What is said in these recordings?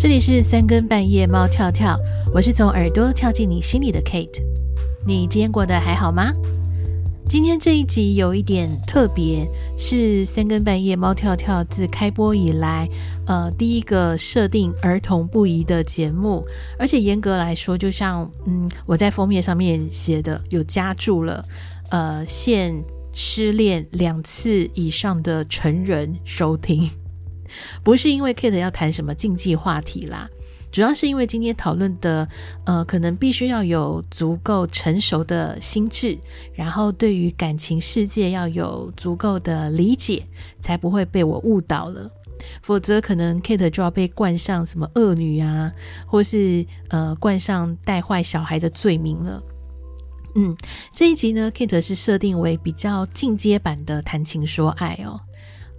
这里是三更半夜猫跳跳，我是从耳朵跳进你心里的 Kate。你今天过得还好吗？今天这一集有一点特别，是三更半夜猫跳跳自开播以来，呃，第一个设定儿童不宜的节目，而且严格来说，就像嗯，我在封面上面写的，有加注了，呃，限失恋两次以上的成人收听，不是因为 Kate 要谈什么禁忌话题啦。主要是因为今天讨论的，呃，可能必须要有足够成熟的心智，然后对于感情世界要有足够的理解，才不会被我误导了。否则，可能 Kate 就要被冠上什么恶女啊，或是呃冠上带坏小孩的罪名了。嗯，这一集呢，Kate 是设定为比较进阶版的谈情说爱哦。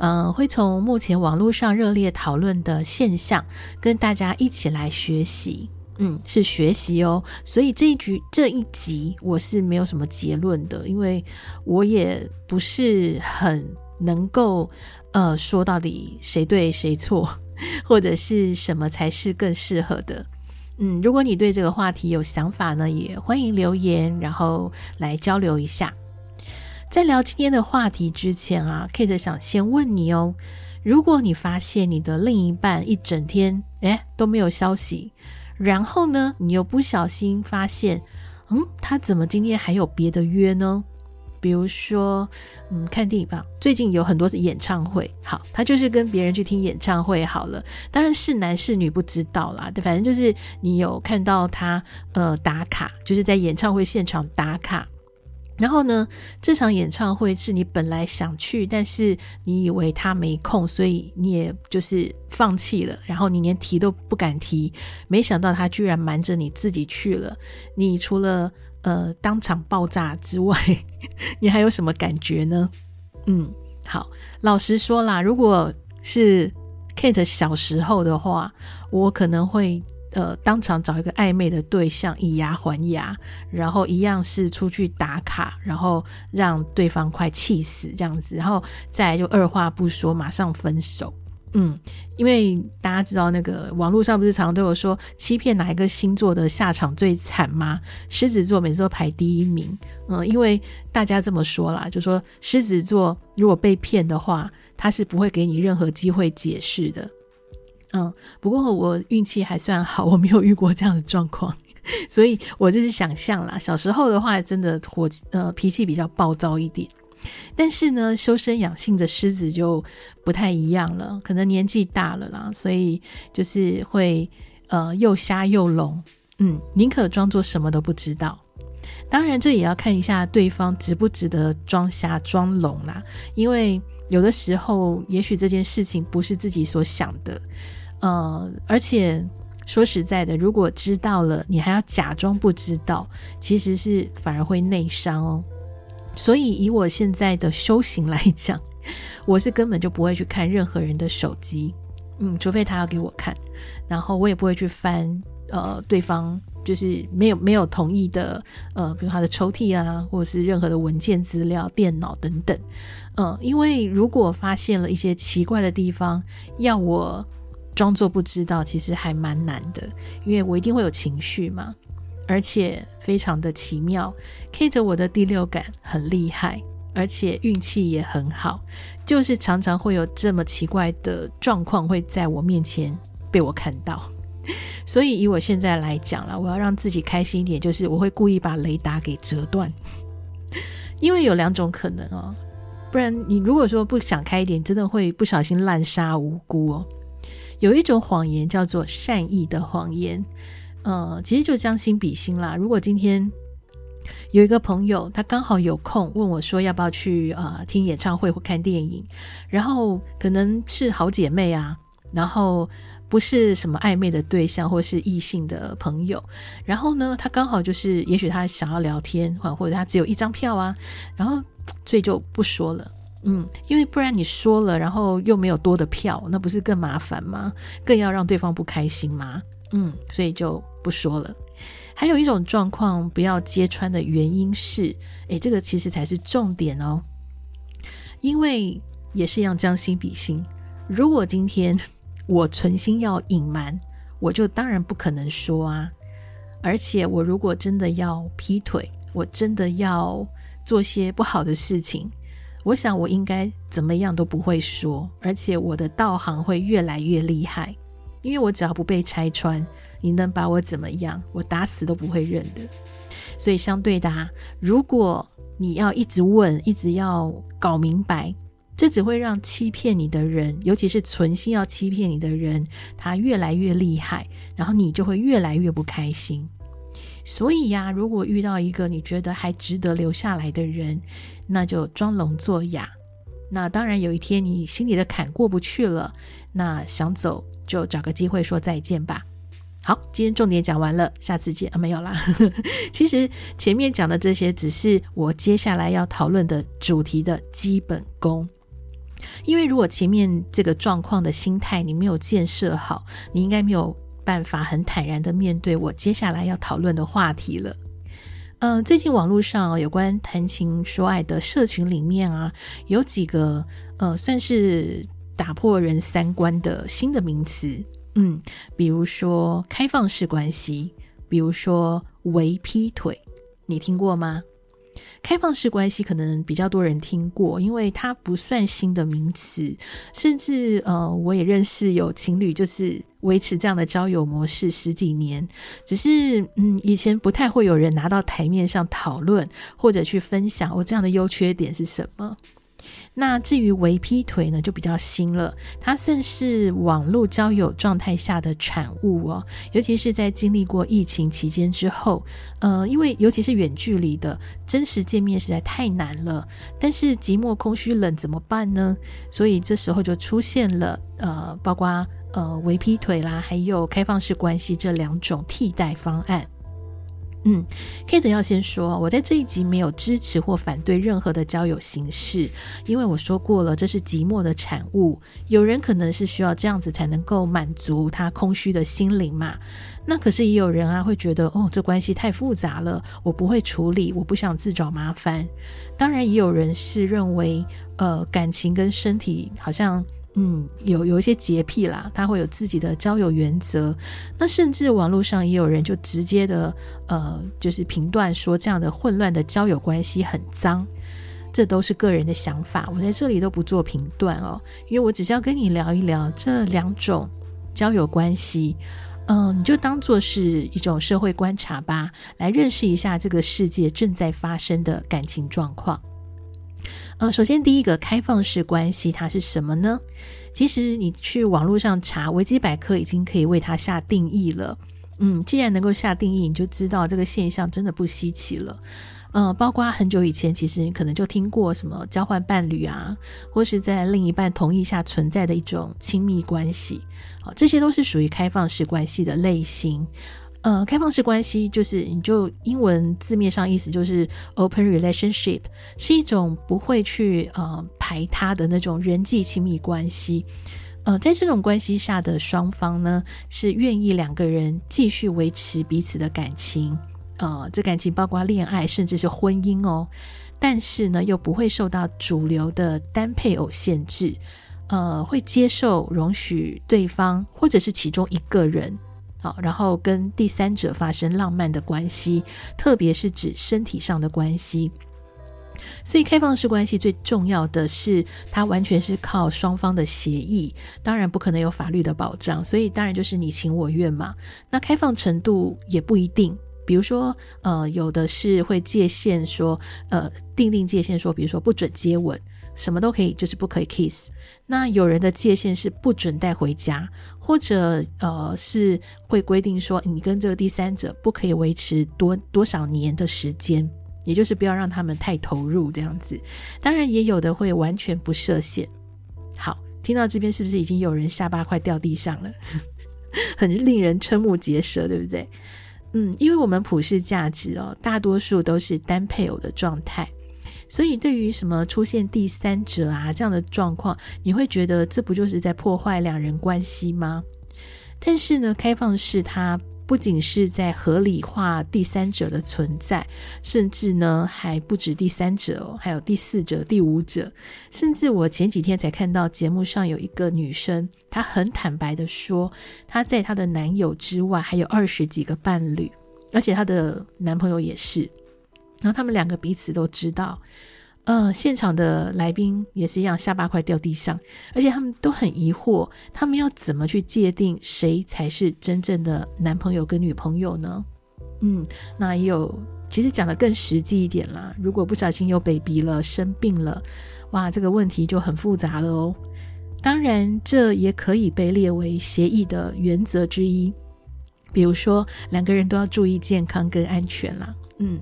嗯、会从目前网络上热烈讨论的现象，跟大家一起来学习。嗯，是学习哦。所以这一局这一集我是没有什么结论的，因为我也不是很能够呃说到底谁对谁错，或者是什么才是更适合的。嗯，如果你对这个话题有想法呢，也欢迎留言，然后来交流一下。在聊今天的话题之前啊，Kate 想先问你哦，如果你发现你的另一半一整天诶都没有消息，然后呢，你又不小心发现，嗯，他怎么今天还有别的约呢？比如说，嗯，看电影吧，最近有很多是演唱会，好，他就是跟别人去听演唱会好了，当然是男是女不知道啦，反正就是你有看到他呃打卡，就是在演唱会现场打卡。然后呢，这场演唱会是你本来想去，但是你以为他没空，所以你也就是放弃了。然后你连提都不敢提，没想到他居然瞒着你自己去了。你除了呃当场爆炸之外，你还有什么感觉呢？嗯，好，老实说啦，如果是 Kate 小时候的话，我可能会。呃，当场找一个暧昧的对象，以牙还牙，然后一样是出去打卡，然后让对方快气死这样子，然后再就二话不说，马上分手。嗯，因为大家知道那个网络上不是常常都有说欺骗哪一个星座的下场最惨吗？狮子座每次都排第一名。嗯，因为大家这么说啦，就说狮子座如果被骗的话，他是不会给你任何机会解释的。嗯，不过我运气还算好，我没有遇过这样的状况，所以我就是想象啦。小时候的话，真的火呃脾气比较暴躁一点，但是呢，修身养性的狮子就不太一样了，可能年纪大了啦，所以就是会呃又瞎又聋，嗯，宁可装作什么都不知道。当然，这也要看一下对方值不值得装瞎装聋啦，因为有的时候，也许这件事情不是自己所想的。呃，而且说实在的，如果知道了，你还要假装不知道，其实是反而会内伤哦。所以以我现在的修行来讲，我是根本就不会去看任何人的手机，嗯，除非他要给我看，然后我也不会去翻呃对方就是没有没有同意的呃，比如他的抽屉啊，或者是任何的文件资料、电脑等等，嗯、因为如果发现了一些奇怪的地方，要我。装作不知道，其实还蛮难的，因为我一定会有情绪嘛，而且非常的奇妙。Kate，我的第六感很厉害，而且运气也很好，就是常常会有这么奇怪的状况会在我面前被我看到。所以以我现在来讲了，我要让自己开心一点，就是我会故意把雷达给折断，因为有两种可能哦，不然你如果说不想开一点，真的会不小心滥杀无辜哦。有一种谎言叫做善意的谎言，呃，其实就将心比心啦。如果今天有一个朋友，他刚好有空问我说要不要去呃听演唱会或看电影，然后可能是好姐妹啊，然后不是什么暧昧的对象或是异性的朋友，然后呢，他刚好就是也许他想要聊天，或者他只有一张票啊，然后所以就不说了。嗯，因为不然你说了，然后又没有多的票，那不是更麻烦吗？更要让对方不开心吗？嗯，所以就不说了。还有一种状况不要揭穿的原因是，诶，这个其实才是重点哦。因为也是一样将心比心，如果今天我存心要隐瞒，我就当然不可能说啊。而且我如果真的要劈腿，我真的要做些不好的事情，我想我应该怎么样都不会说，而且我的道行会越来越厉害，因为我只要不被拆穿，你能把我怎么样？我打死都不会认的。所以相对的，如果你要一直问，一直要搞明白，这只会让欺骗你的人，尤其是存心要欺骗你的人，他越来越厉害，然后你就会越来越不开心。所以呀，如果遇到一个你觉得还值得留下来的人，那就装聋作哑。那当然，有一天你心里的坎过不去了，那想走就找个机会说再见吧。好，今天重点讲完了，下次见啊，没有啦。其实前面讲的这些只是我接下来要讨论的主题的基本功。因为如果前面这个状况的心态你没有建设好，你应该没有办法很坦然的面对我接下来要讨论的话题了。嗯、呃，最近网络上有关谈情说爱的社群里面啊，有几个呃，算是打破人三观的新的名词。嗯，比如说开放式关系，比如说围劈腿，你听过吗？开放式关系可能比较多人听过，因为它不算新的名词，甚至呃，我也认识有情侣就是维持这样的交友模式十几年，只是嗯，以前不太会有人拿到台面上讨论或者去分享我这样的优缺点是什么。那至于微劈腿呢，就比较新了。它算是网络交友状态下的产物哦，尤其是在经历过疫情期间之后，呃，因为尤其是远距离的，真实见面实在太难了。但是寂寞、空虚、冷怎么办呢？所以这时候就出现了呃，包括呃微劈腿啦，还有开放式关系这两种替代方案。嗯，Kate 要先说，我在这一集没有支持或反对任何的交友形式，因为我说过了，这是寂寞的产物。有人可能是需要这样子才能够满足他空虚的心灵嘛。那可是也有人啊会觉得，哦，这关系太复杂了，我不会处理，我不想自找麻烦。当然，也有人是认为，呃，感情跟身体好像。嗯，有有一些洁癖啦，他会有自己的交友原则。那甚至网络上也有人就直接的，呃，就是评断说这样的混乱的交友关系很脏。这都是个人的想法，我在这里都不做评断哦，因为我只是要跟你聊一聊这两种交友关系。嗯、你就当做是一种社会观察吧，来认识一下这个世界正在发生的感情状况。呃，首先第一个开放式关系，它是什么呢？其实你去网络上查，维基百科已经可以为它下定义了。嗯，既然能够下定义，你就知道这个现象真的不稀奇了。呃，包括很久以前，其实你可能就听过什么交换伴侣啊，或是在另一半同意下存在的一种亲密关系，好，这些都是属于开放式关系的类型。呃，开放式关系就是，你就英文字面上意思就是 open relationship，是一种不会去呃排他的那种人际亲密关系。呃，在这种关系下的双方呢，是愿意两个人继续维持彼此的感情，呃，这感情包括恋爱甚至是婚姻哦。但是呢，又不会受到主流的单配偶限制，呃，会接受容许对方或者是其中一个人。好，然后跟第三者发生浪漫的关系，特别是指身体上的关系。所以，开放式关系最重要的是，它完全是靠双方的协议，当然不可能有法律的保障，所以当然就是你情我愿嘛。那开放程度也不一定，比如说，呃，有的是会界限说，呃，定定界限说，比如说不准接吻。什么都可以，就是不可以 kiss。那有人的界限是不准带回家，或者呃是会规定说，你跟这个第三者不可以维持多多少年的时间，也就是不要让他们太投入这样子。当然也有的会完全不设限。好，听到这边是不是已经有人下巴快掉地上了？很令人瞠目结舌，对不对？嗯，因为我们普世价值哦，大多数都是单配偶的状态。所以，对于什么出现第三者啊这样的状况，你会觉得这不就是在破坏两人关系吗？但是呢，开放式它不仅是在合理化第三者的存在，甚至呢还不止第三者哦，还有第四者、第五者。甚至我前几天才看到节目上有一个女生，她很坦白的说，她在她的男友之外还有二十几个伴侣，而且她的男朋友也是。然后他们两个彼此都知道。呃，现场的来宾也是一样，下巴快掉地上，而且他们都很疑惑，他们要怎么去界定谁才是真正的男朋友跟女朋友呢？嗯，那也有，其实讲得更实际一点啦，如果不小心有 baby 了，生病了，哇，这个问题就很复杂了哦。当然，这也可以被列为协议的原则之一，比如说两个人都要注意健康跟安全啦。嗯，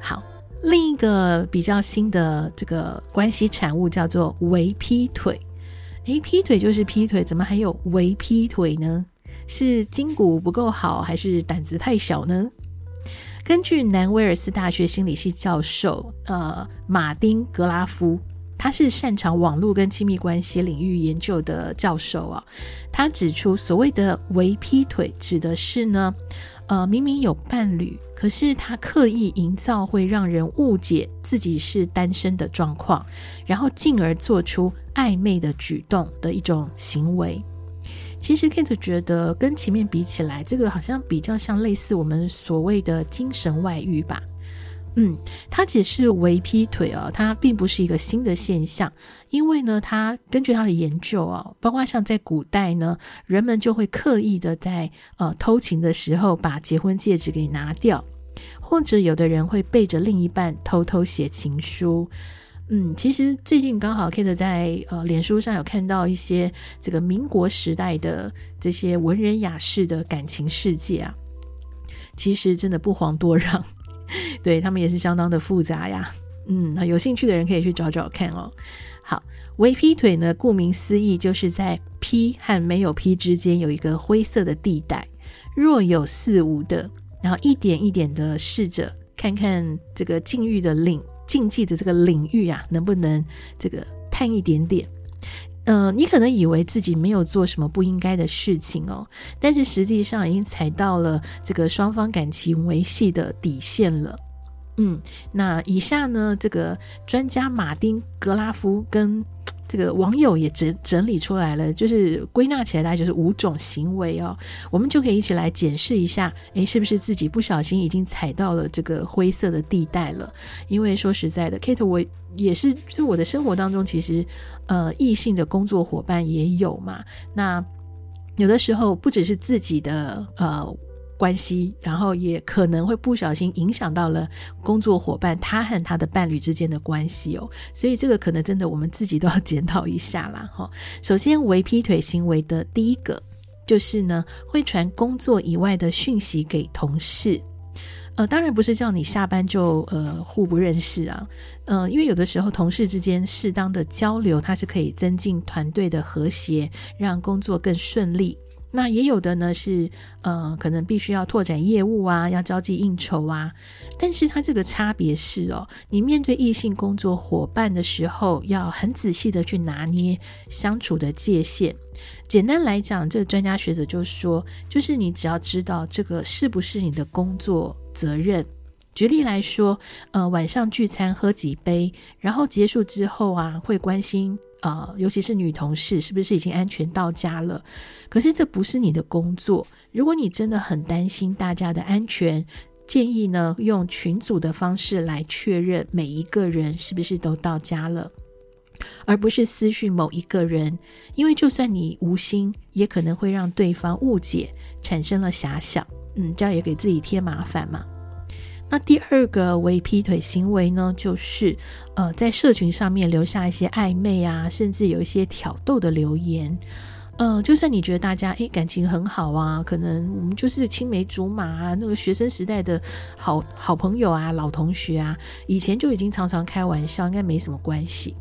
好。另一个比较新的这个关系产物叫做微劈腿，诶，劈腿就是劈腿，怎么还有微劈腿呢？是筋骨不够好，还是胆子太小呢？根据南威尔斯大学心理系教授呃马丁格拉夫，他是擅长网络跟亲密关系领域研究的教授啊，他指出所谓的微劈腿指的是呢。呃，明明有伴侣，可是他刻意营造会让人误解自己是单身的状况，然后进而做出暧昧的举动的一种行为。其实 Kate 觉得跟前面比起来，这个好像比较像类似我们所谓的精神外遇吧。嗯，他解释为劈腿啊，它并不是一个新的现象，因为呢，他根据他的研究哦，包括像在古代呢，人们就会刻意的在呃偷情的时候把结婚戒指给拿掉，或者有的人会背着另一半偷偷写情书。嗯，其实最近刚好 Kate 在呃脸书上有看到一些这个民国时代的这些文人雅士的感情世界啊，其实真的不遑多让。对，他们也是相当的复杂呀，嗯，那有兴趣的人可以去找找看哦。好，微劈腿呢，顾名思义，就是在劈和没有劈之间有一个灰色的地带，若有似无的，然后一点一点的试着看看这个禁欲的领禁忌的这个领域啊，能不能这个探一点点。嗯、你可能以为自己没有做什么不应该的事情哦，但是实际上已经踩到了这个双方感情维系的底线了。嗯，那以下呢，这个专家马丁格拉夫跟。这个网友也整整理出来了，就是归纳起来大概就是五种行为哦，我们就可以一起来检视一下，诶，是不是自己不小心已经踩到了这个灰色的地带了？因为说实在的，Kate 我也是，就我的生活当中，其实呃，异性的工作伙伴也有嘛。那有的时候不只是自己的呃。关系，然后也可能会不小心影响到了工作伙伴他和他的伴侣之间的关系哦，所以这个可能真的我们自己都要检讨一下啦哈。首先，为劈腿行为的第一个就是呢，会传工作以外的讯息给同事，呃，当然不是叫你下班就呃互不认识啊，嗯、因为有的时候同事之间适当的交流，它是可以增进团队的和谐，让工作更顺利。那也有的呢，是呃，可能必须要拓展业务啊，要交际应酬啊。但是它这个差别是哦，你面对异性工作伙伴的时候，要很仔细的去拿捏相处的界限。简单来讲，这个专家学者就说，就是你只要知道这个是不是你的工作责任。举例来说，呃，晚上聚餐喝几杯，然后结束之后啊，会关心。呃，尤其是女同事，是不是已经安全到家了？可是这不是你的工作。如果你真的很担心大家的安全，建议呢，用群组的方式来确认每一个人是不是都到家了，而不是私讯某一个人，因为就算你无心，也可能会让对方误解，产生了遐想。嗯，这样也给自己添麻烦嘛。那第二个为劈腿行为呢，就是呃，在社群上面留下一些暧昧啊，甚至有一些挑逗的留言。呃，就算你觉得大家诶感情很好啊，可能我们就是青梅竹马啊，那个学生时代的好好朋友啊，老同学啊，以前就已经常常开玩笑，应该没什么关系。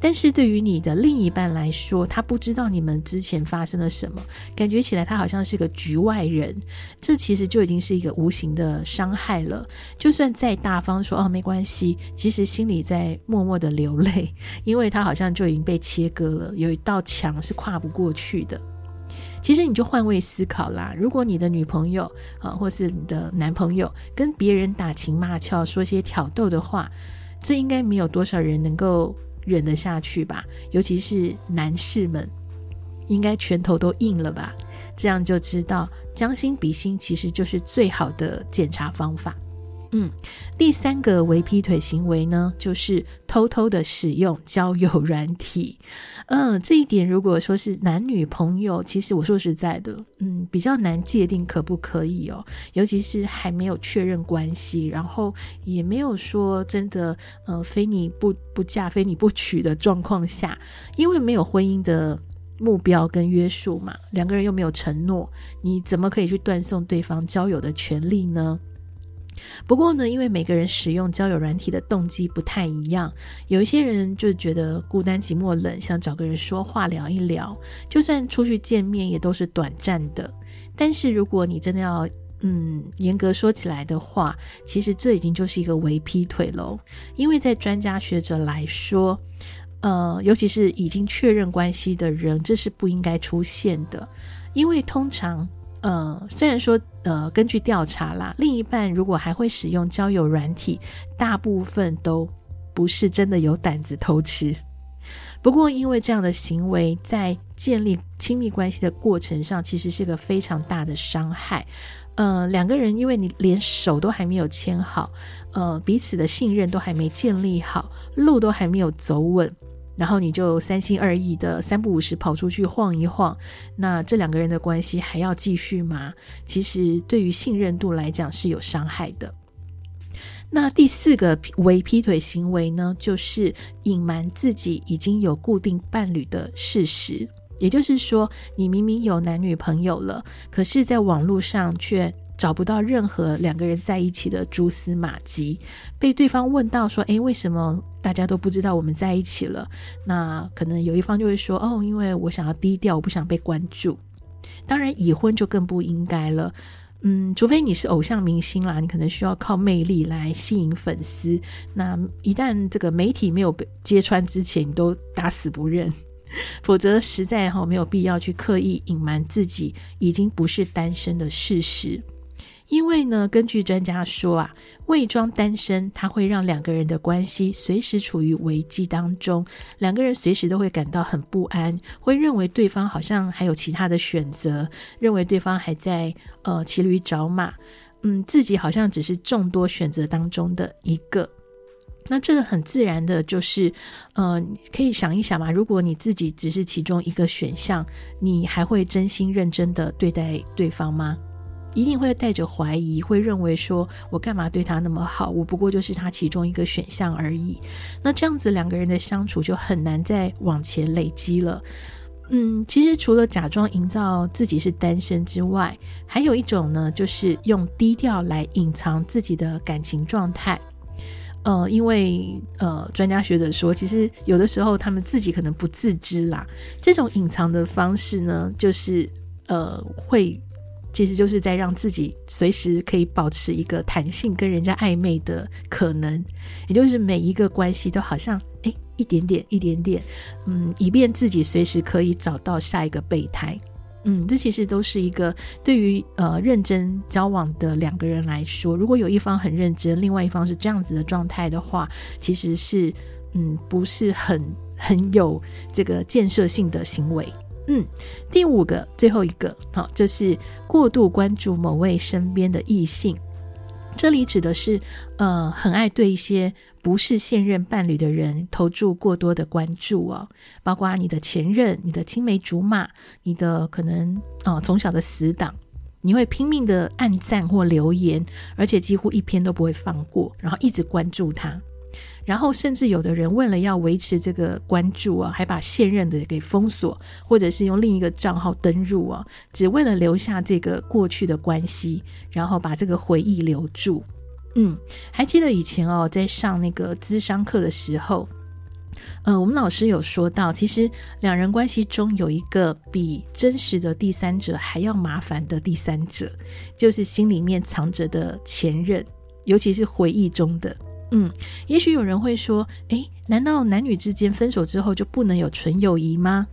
但是对于你的另一半来说，他不知道你们之前发生了什么，感觉起来他好像是个局外人，这其实就已经是一个无形的伤害了。就算再大方说哦没关系，其实心里在默默的流泪，因为他好像就已经被切割了，有一道墙是跨不过去的。其实你就换位思考啦。如果你的女朋友啊，或是你的男朋友跟别人打情骂俏，说些挑逗的话，这应该没有多少人能够忍得下去吧？尤其是男士们，应该拳头都硬了吧？这样就知道将心比心，其实就是最好的检查方法。嗯，第三个为劈腿行为呢，就是偷偷的使用交友软体。嗯，这一点如果说是男女朋友，其实我说实在的，嗯，比较难界定可不可以哦。尤其是还没有确认关系，然后也没有说真的，呃，非你不不嫁，非你不娶的状况下，因为没有婚姻的目标跟约束嘛，两个人又没有承诺，你怎么可以去断送对方交友的权利呢？不过呢，因为每个人使用交友软体的动机不太一样，有一些人就觉得孤单寂寞冷，想找个人说话聊一聊，就算出去见面也都是短暂的。但是如果你真的要，嗯，严格说起来的话，其实这已经就是一个伪劈腿喽。因为在专家学者来说，呃，尤其是已经确认关系的人，这是不应该出现的，因为通常。呃，虽然说，呃，根据调查啦，另一半如果还会使用交友软体，大部分都不是真的有胆子偷吃。不过，因为这样的行为在建立亲密关系的过程上，其实是个非常大的伤害。呃，两个人因为你连手都还没有牵好，呃，彼此的信任都还没建立好，路都还没有走稳。然后你就三心二意的三不五时跑出去晃一晃，那这两个人的关系还要继续吗？其实对于信任度来讲是有伤害的。那第四个为劈腿行为呢，就是隐瞒自己已经有固定伴侣的事实，也就是说，你明明有男女朋友了，可是在网络上却。找不到任何两个人在一起的蛛丝马迹，被对方问到说：“诶，为什么大家都不知道我们在一起了？”那可能有一方就会说：“哦，因为我想要低调，我不想被关注。”当然，已婚就更不应该了。嗯，除非你是偶像明星啦，你可能需要靠魅力来吸引粉丝。那一旦这个媒体没有被揭穿之前，你都打死不认，否则实在哈没有必要去刻意隐瞒自己已经不是单身的事实。因为呢，根据专家说啊，伪装单身，它会让两个人的关系随时处于危机当中，两个人随时都会感到很不安，会认为对方好像还有其他的选择，认为对方还在呃骑驴找马，嗯，自己好像只是众多选择当中的一个。那这个很自然的就是，呃，可以想一想嘛，如果你自己只是其中一个选项，你还会真心认真的对待对方吗？一定会带着怀疑，会认为说：“我干嘛对他那么好？我不过就是他其中一个选项而已。”那这样子两个人的相处就很难再往前累积了。嗯，其实除了假装营造自己是单身之外，还有一种呢，就是用低调来隐藏自己的感情状态。呃，因为呃，专家学者说，其实有的时候他们自己可能不自知啦。这种隐藏的方式呢，就是呃会。其实就是在让自己随时可以保持一个弹性，跟人家暧昧的可能，也就是每一个关系都好像诶一点点一点点，嗯，以便自己随时可以找到下一个备胎，嗯，这其实都是一个对于呃认真交往的两个人来说，如果有一方很认真，另外一方是这样子的状态的话，其实是嗯不是很很有这个建设性的行为。嗯，第五个，最后一个，好，就是过度关注某位身边的异性。这里指的是，呃，很爱对一些不是现任伴侣的人投注过多的关注哦，包括你的前任、你的青梅竹马、你的可能啊、从小的死党，你会拼命的按赞或留言，而且几乎一篇都不会放过，然后一直关注他。然后，甚至有的人为了要维持这个关注啊，还把现任的给封锁，或者是用另一个账号登入啊，只为了留下这个过去的关系，然后把这个回忆留住。嗯，还记得以前哦，在上那个咨商课的时候，呃，我们老师有说到，其实两人关系中有一个比真实的第三者还要麻烦的第三者，就是心里面藏着的前任，尤其是回忆中的。嗯，也许有人会说，诶，难道男女之间分手之后就不能有纯友谊吗？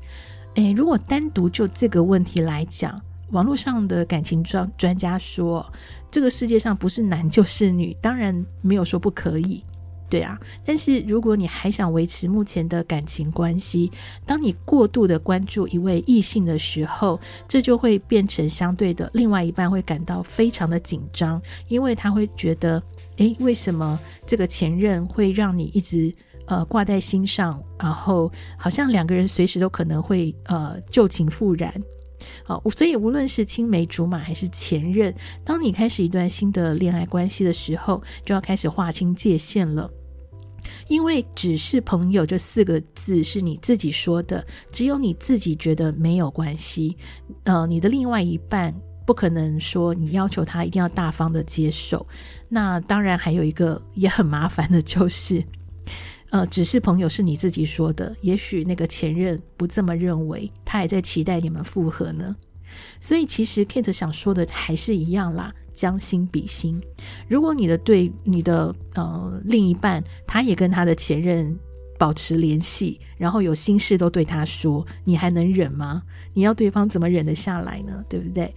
诶，如果单独就这个问题来讲，网络上的感情专专家说，这个世界上不是男就是女，当然没有说不可以。对啊，但是如果你还想维持目前的感情关系，当你过度的关注一位异性的时候，这就会变成相对的，另外一半会感到非常的紧张，因为他会觉得，诶，为什么这个前任会让你一直呃挂在心上，然后好像两个人随时都可能会呃旧情复燃。好，所以无论是青梅竹马还是前任，当你开始一段新的恋爱关系的时候，就要开始划清界限了。因为只是朋友这四个字是你自己说的，只有你自己觉得没有关系。呃，你的另外一半不可能说你要求他一定要大方的接受。那当然还有一个也很麻烦的就是。呃，只是朋友是你自己说的，也许那个前任不这么认为，他还在期待你们复合呢。所以其实 Kate 想说的还是一样啦，将心比心。如果你的对你的呃另一半，他也跟他的前任保持联系，然后有心事都对他说，你还能忍吗？你要对方怎么忍得下来呢？对不对？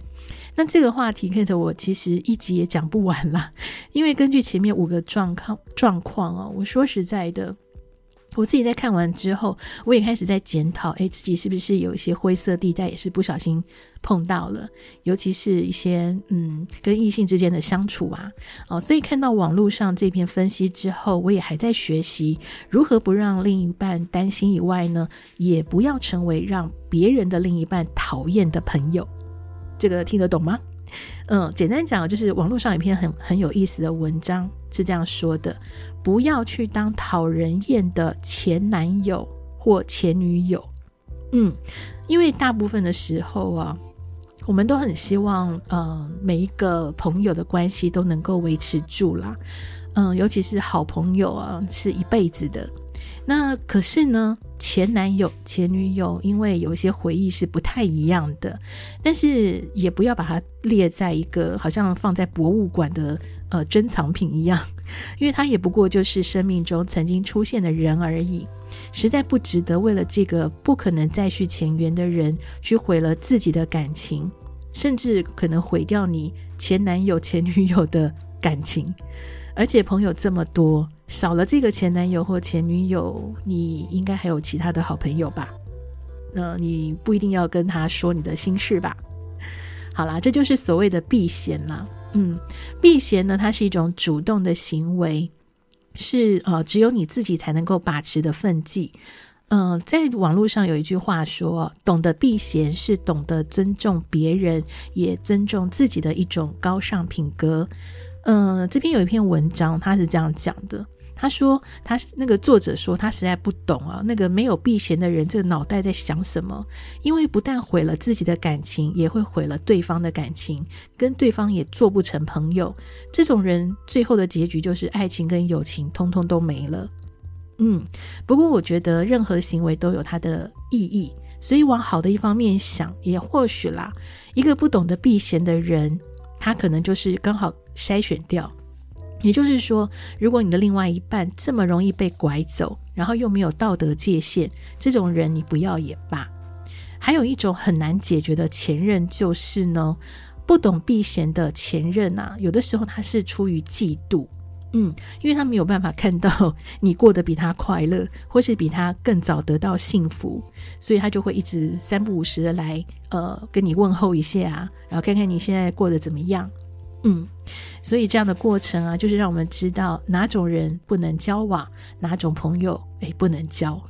那这个话题，Kate 我其实一集也讲不完啦，因为根据前面五个状况状况啊，我说实在的，我自己在看完之后，我也开始在检讨，哎，自己是不是有一些灰色地带，也是不小心碰到了，尤其是一些嗯跟异性之间的相处啊，哦，所以看到网络上这篇分析之后，我也还在学习如何不让另一半担心以外呢，也不要成为让别人的另一半讨厌的朋友。这个听得懂吗？嗯，简单讲就是网络上有一篇很很有意思的文章是这样说的：不要去当讨人厌的前男友或前女友。嗯，因为大部分的时候啊，我们都很希望，嗯，每一个朋友的关系都能够维持住啦。嗯，尤其是好朋友啊，是一辈子的。那可是呢，前男友、前女友，因为有一些回忆是不太一样的，但是也不要把它列在一个好像放在博物馆的呃珍藏品一样，因为它也不过就是生命中曾经出现的人而已，实在不值得为了这个不可能再续前缘的人去毁了自己的感情，甚至可能毁掉你前男友、前女友的感情，而且朋友这么多。少了这个前男友或前女友，你应该还有其他的好朋友吧？那你不一定要跟他说你的心事吧？好啦，这就是所谓的避嫌啦。嗯，避嫌呢，它是一种主动的行为，是呃，只有你自己才能够把持的分际。嗯、在网络上有一句话说，懂得避嫌是懂得尊重别人，也尊重自己的一种高尚品格。嗯、这边有一篇文章，他是这样讲的。他说：“他那个作者说，他实在不懂啊，那个没有避嫌的人，这个脑袋在想什么？因为不但毁了自己的感情，也会毁了对方的感情，跟对方也做不成朋友。这种人最后的结局就是爱情跟友情通通都没了。嗯，不过我觉得任何行为都有它的意义，所以往好的一方面想，也或许啦，一个不懂得避嫌的人，他可能就是刚好筛选掉。”也就是说，如果你的另外一半这么容易被拐走，然后又没有道德界限，这种人你不要也罢。还有一种很难解决的前任，就是呢，不懂避嫌的前任啊，有的时候他是出于嫉妒，嗯，因为他没有办法看到你过得比他快乐，或是比他更早得到幸福，所以他就会一直三不五时的来，呃，跟你问候一下啊，然后看看你现在过得怎么样。嗯，所以这样的过程啊，就是让我们知道哪种人不能交往，哪种朋友诶不能交。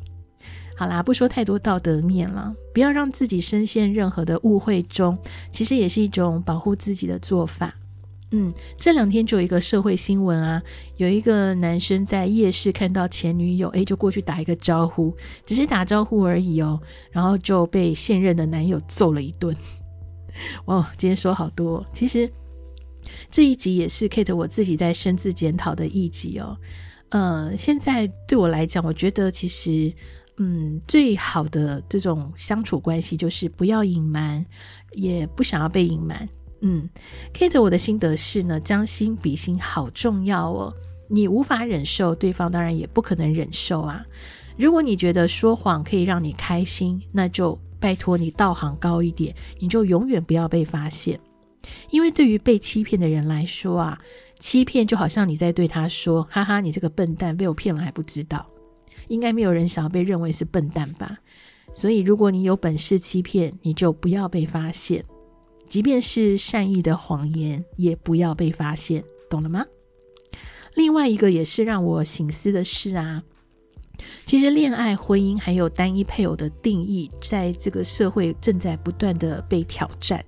好啦，不说太多道德面了，不要让自己深陷任何的误会中，其实也是一种保护自己的做法。嗯，这两天就有一个社会新闻啊，有一个男生在夜市看到前女友，诶就过去打一个招呼，只是打招呼而已哦，然后就被现任的男友揍了一顿。哇，今天说好多，其实。这一集也是 Kate 我自己在深自检讨的一集哦。呃，现在对我来讲，我觉得其实，嗯，最好的这种相处关系就是不要隐瞒，也不想要被隐瞒。嗯，Kate 我的心得是呢，将心比心好重要哦。你无法忍受，对方当然也不可能忍受啊。如果你觉得说谎可以让你开心，那就拜托你道行高一点，你就永远不要被发现。因为对于被欺骗的人来说啊，欺骗就好像你在对他说：“哈哈，你这个笨蛋，被我骗了还不知道。”应该没有人想要被认为是笨蛋吧？所以，如果你有本事欺骗，你就不要被发现，即便是善意的谎言，也不要被发现，懂了吗？另外一个也是让我省思的是啊，其实恋爱、婚姻还有单一配偶的定义，在这个社会正在不断的被挑战。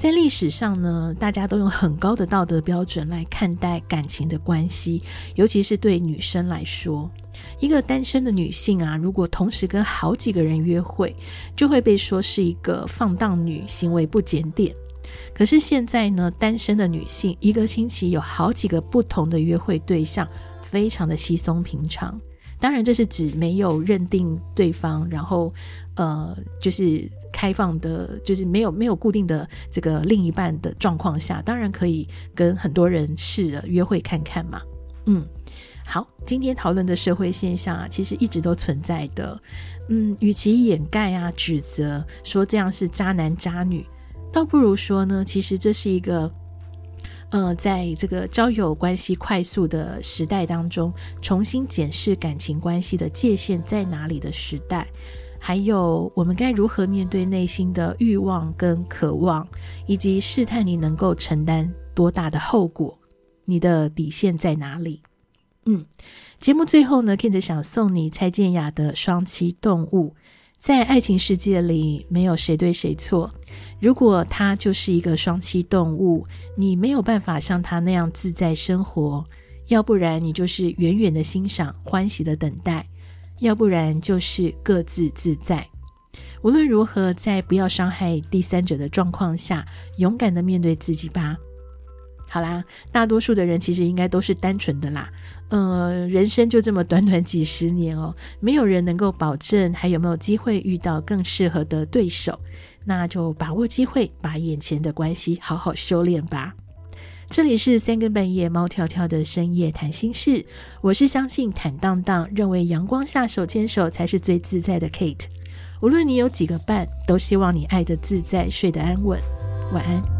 在历史上呢，大家都用很高的道德标准来看待感情的关系，尤其是对女生来说，一个单身的女性啊，如果同时跟好几个人约会，就会被说是一个放荡女，行为不检点。可是现在呢，单身的女性一个星期有好几个不同的约会对象，非常的稀松平常。当然，这是指没有认定对方，然后呃，就是开放的，就是没有没有固定的这个另一半的状况下，当然可以跟很多人试着约会看看嘛。嗯，好，今天讨论的社会现象啊，其实一直都存在的。嗯，与其掩盖啊、指责，说这样是渣男渣女，倒不如说呢，其实这是一个。呃，在这个交友关系快速的时代当中，重新检视感情关系的界限在哪里的时代，还有我们该如何面对内心的欲望跟渴望，以及试探你能够承担多大的后果，你的底线在哪里？嗯，节目最后呢，Kate 想送你蔡健雅的《双栖动物》。在爱情世界里，没有谁对谁错。如果他就是一个双栖动物，你没有办法像他那样自在生活；要不然，你就是远远的欣赏、欢喜的等待；要不然，就是各自自在。无论如何，在不要伤害第三者的状况下，勇敢的面对自己吧。好啦，大多数的人其实应该都是单纯的啦。呃，人生就这么短短几十年哦，没有人能够保证还有没有机会遇到更适合的对手。那就把握机会，把眼前的关系好好修炼吧。这里是三更半夜猫跳跳的深夜谈心事，我是相信坦荡荡，认为阳光下手牵手才是最自在的 Kate。无论你有几个伴，都希望你爱得自在，睡得安稳。晚安。